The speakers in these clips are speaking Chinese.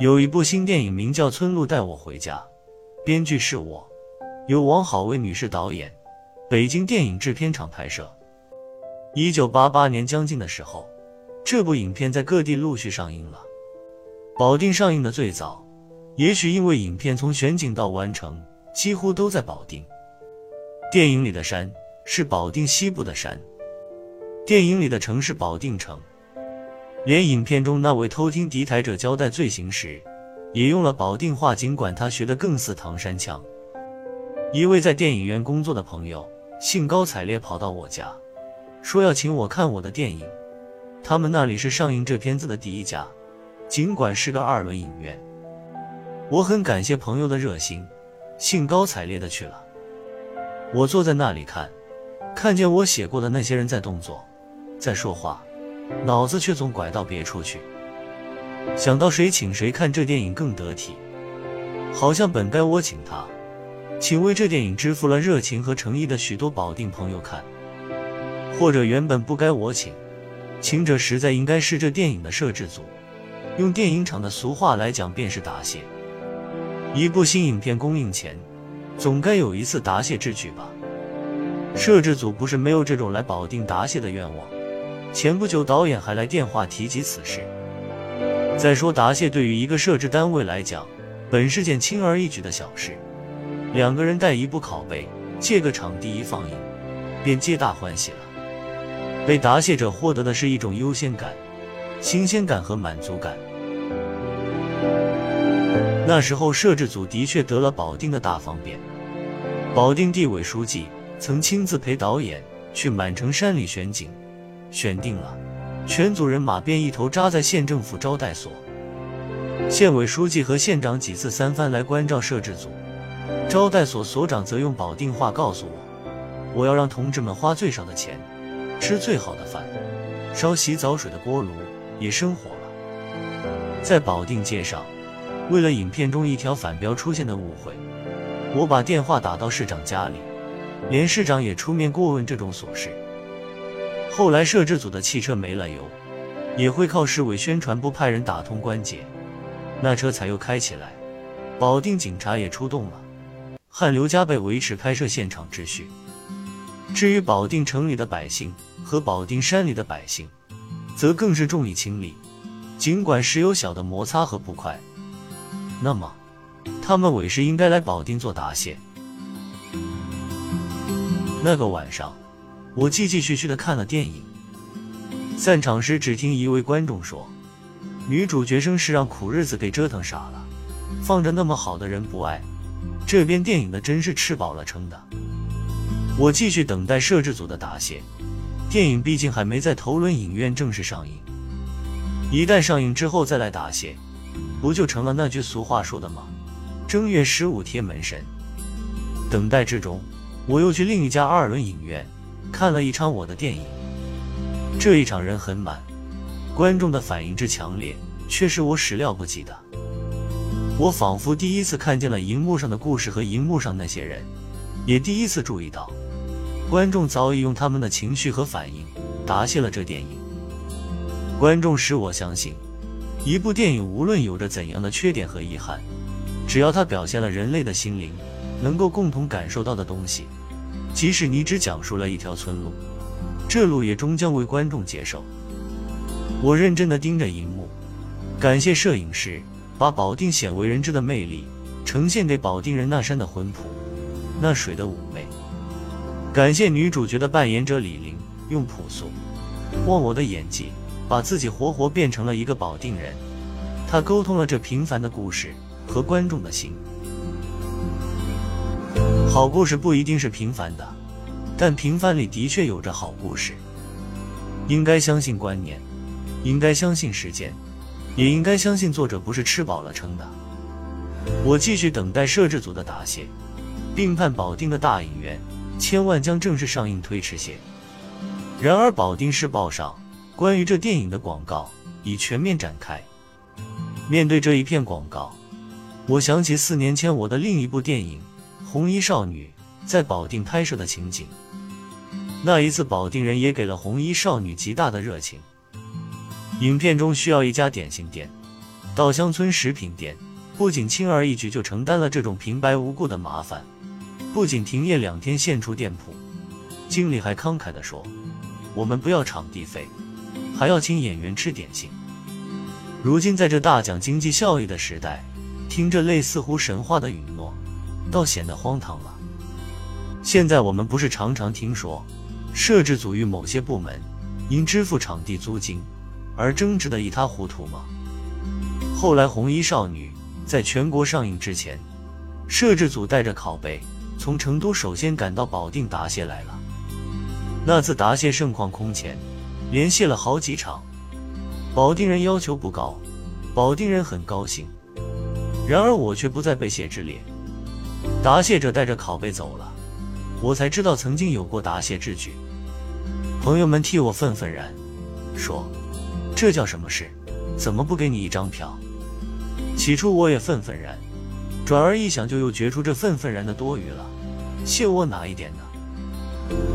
有一部新电影名叫《村路带我回家》，编剧是我，由王好为女士导演，北京电影制片厂拍摄。一九八八年将近的时候，这部影片在各地陆续上映了。保定上映的最早，也许因为影片从选景到完成几乎都在保定。电影里的山是保定西部的山，电影里的城是保定城。连影片中那位偷听敌台者交代罪行时，也用了保定话，尽管他学得更似唐山腔。一位在电影院工作的朋友兴高采烈跑到我家，说要请我看我的电影。他们那里是上映这片子的第一家，尽管是个二轮影院。我很感谢朋友的热心，兴高采烈的去了。我坐在那里看，看见我写过的那些人在动作，在说话。脑子却总拐到别处去，想到谁请谁看这电影更得体，好像本该我请他，请为这电影支付了热情和诚意的许多保定朋友看，或者原本不该我请，请者实在应该是这电影的摄制组，用电影厂的俗话来讲，便是答谢。一部新影片公映前，总该有一次答谢之举吧？摄制组不是没有这种来保定答谢的愿望。前不久，导演还来电话提及此事。再说，答谢对于一个摄制单位来讲，本是件轻而易举的小事。两个人带一部拷贝，借个场地一放映，便皆大欢喜了。被答谢者获得的是一种优先感、新鲜感和满足感。那时候，摄制组的确得了保定的大方便。保定地委书记曾亲自陪导演去满城山里选景。选定了，全组人马便一头扎在县政府招待所。县委书记和县长几次三番来关照摄制组，招待所所长则用保定话告诉我：“我要让同志们花最少的钱，吃最好的饭，烧洗澡水的锅炉，也生火了。”在保定街上，为了影片中一条反标出现的误会，我把电话打到市长家里，连市长也出面过问这种琐事。后来摄制组的汽车没了油，也会靠市委宣传部派人打通关节，那车才又开起来。保定警察也出动了，汗流浃背维持拍摄现场秩序。至于保定城里的百姓和保定山里的百姓，则更是重义轻利，尽管时有小的摩擦和不快，那么他们委实应该来保定做答谢。那个晚上。我继继续续的看了电影，散场时只听一位观众说：“女主角生是让苦日子给折腾傻了，放着那么好的人不爱，这边电影的真是吃饱了撑的。”我继续等待摄制组的答谢，电影毕竟还没在头轮影院正式上映，一旦上映之后再来答谢，不就成了那句俗话说的吗？正月十五贴门神。等待之中，我又去另一家二轮影院。看了一场我的电影，这一场人很满，观众的反应之强烈，却是我始料不及的。我仿佛第一次看见了荧幕上的故事和荧幕上那些人，也第一次注意到，观众早已用他们的情绪和反应答谢了这电影。观众使我相信，一部电影无论有着怎样的缺点和遗憾，只要它表现了人类的心灵能够共同感受到的东西。即使你只讲述了一条村路，这路也终将为观众接受。我认真地盯着荧幕，感谢摄影师把保定鲜为人知的魅力呈现给保定人那山的浑朴，那水的妩媚。感谢女主角的扮演者李玲用朴素、忘我的演技，把自己活活变成了一个保定人。她沟通了这平凡的故事和观众的心。好故事不一定是平凡的，但平凡里的确有着好故事。应该相信观念，应该相信时间，也应该相信作者不是吃饱了撑的。我继续等待摄制组的答谢，并盼保定的大影院千万将正式上映推迟些。然而，保定市报上关于这电影的广告已全面展开。面对这一片广告，我想起四年前我的另一部电影。红衣少女在保定拍摄的情景，那一次保定人也给了红衣少女极大的热情。影片中需要一家点心店，稻香村食品店不仅轻而易举就承担了这种平白无故的麻烦，不仅停业两天现出店铺，经理还慷慨地说：“我们不要场地费，还要请演员吃点心。”如今在这大讲经济效益的时代，听着类似乎神话的允诺，倒显得荒唐了。现在我们不是常常听说，摄制组与某些部门因支付场地租金而争执的一塌糊涂吗？后来，《红衣少女》在全国上映之前，摄制组带着拷贝从成都首先赶到保定答谢来了。那次答谢盛况空前，连谢了好几场。保定人要求不高，保定人很高兴。然而我却不在被谢之列。答谢者带着拷贝走了，我才知道曾经有过答谢之举。朋友们替我愤愤然，说这叫什么事？怎么不给你一张票？起初我也愤愤然，转而一想，就又觉出这愤愤然的多余了。谢我哪一点呢？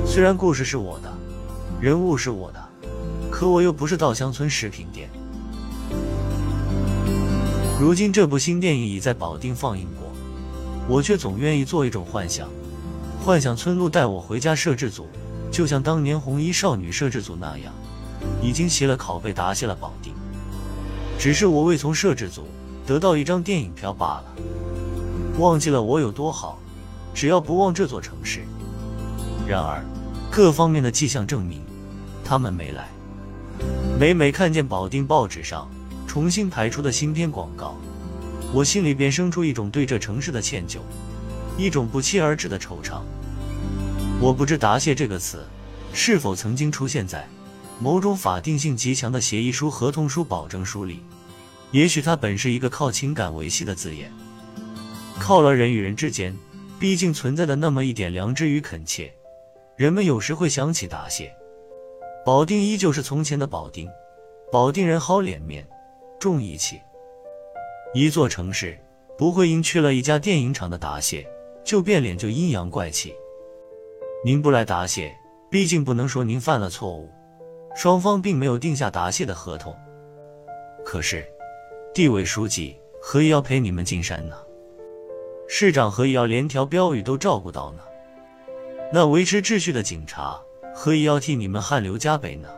虽然故事是我的，人物是我的，可我又不是稻香村食品店。如今这部新电影已在保定放映过，我却总愿意做一种幻想，幻想村路带我回家摄制组，就像当年红衣少女摄制组那样，已经携了拷贝答谢了保定。只是我未从摄制组得到一张电影票罢了。忘记了我有多好，只要不忘这座城市。然而，各方面的迹象证明，他们没来。每每看见保定报纸上重新排出的新片广告，我心里便生出一种对这城市的歉疚，一种不期而至的惆怅。我不知“答谢”这个词是否曾经出现在。某种法定性极强的协议书、合同书、保证书里，也许它本是一个靠情感维系的字眼，靠了人与人之间毕竟存在的那么一点良知与恳切，人们有时会想起答谢。保定依旧是从前的保定，保定人好脸面，重义气。一座城市不会因去了一家电影厂的答谢就变脸，就阴阳怪气。您不来答谢，毕竟不能说您犯了错误。双方并没有定下答谢的合同，可是地委书记何以要陪你们进山呢？市长何以要连条标语都照顾到呢？那维持秩序的警察何以要替你们汗流浃背呢？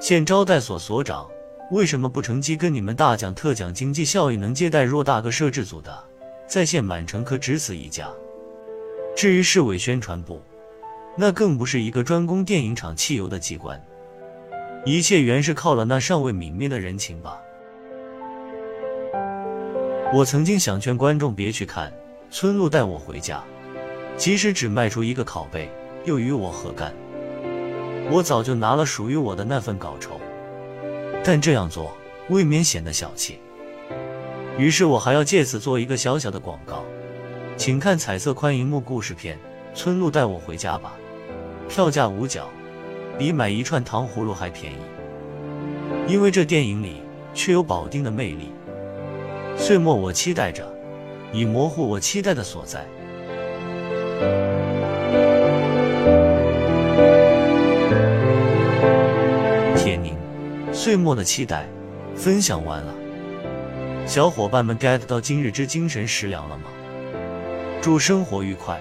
县招待所所长为什么不乘机跟你们大讲特讲经济效益，能接待偌大个摄制组的，在线满城可只此一家？至于市委宣传部，那更不是一个专供电影厂汽油的机关。一切原是靠了那尚未泯灭的人情吧。我曾经想劝观众别去看《村路带我回家》，即使只卖出一个拷贝，又与我何干？我早就拿了属于我的那份稿酬。但这样做未免显得小气。于是我还要借此做一个小小的广告，请看彩色宽银幕故事片《村路带我回家》吧，票价五角。比买一串糖葫芦还便宜，因为这电影里却有保定的魅力。岁末我期待着，已模糊我期待的所在。岁末的期待分享完了，小伙伴们 get 到今日之精神食粮了吗？祝生活愉快。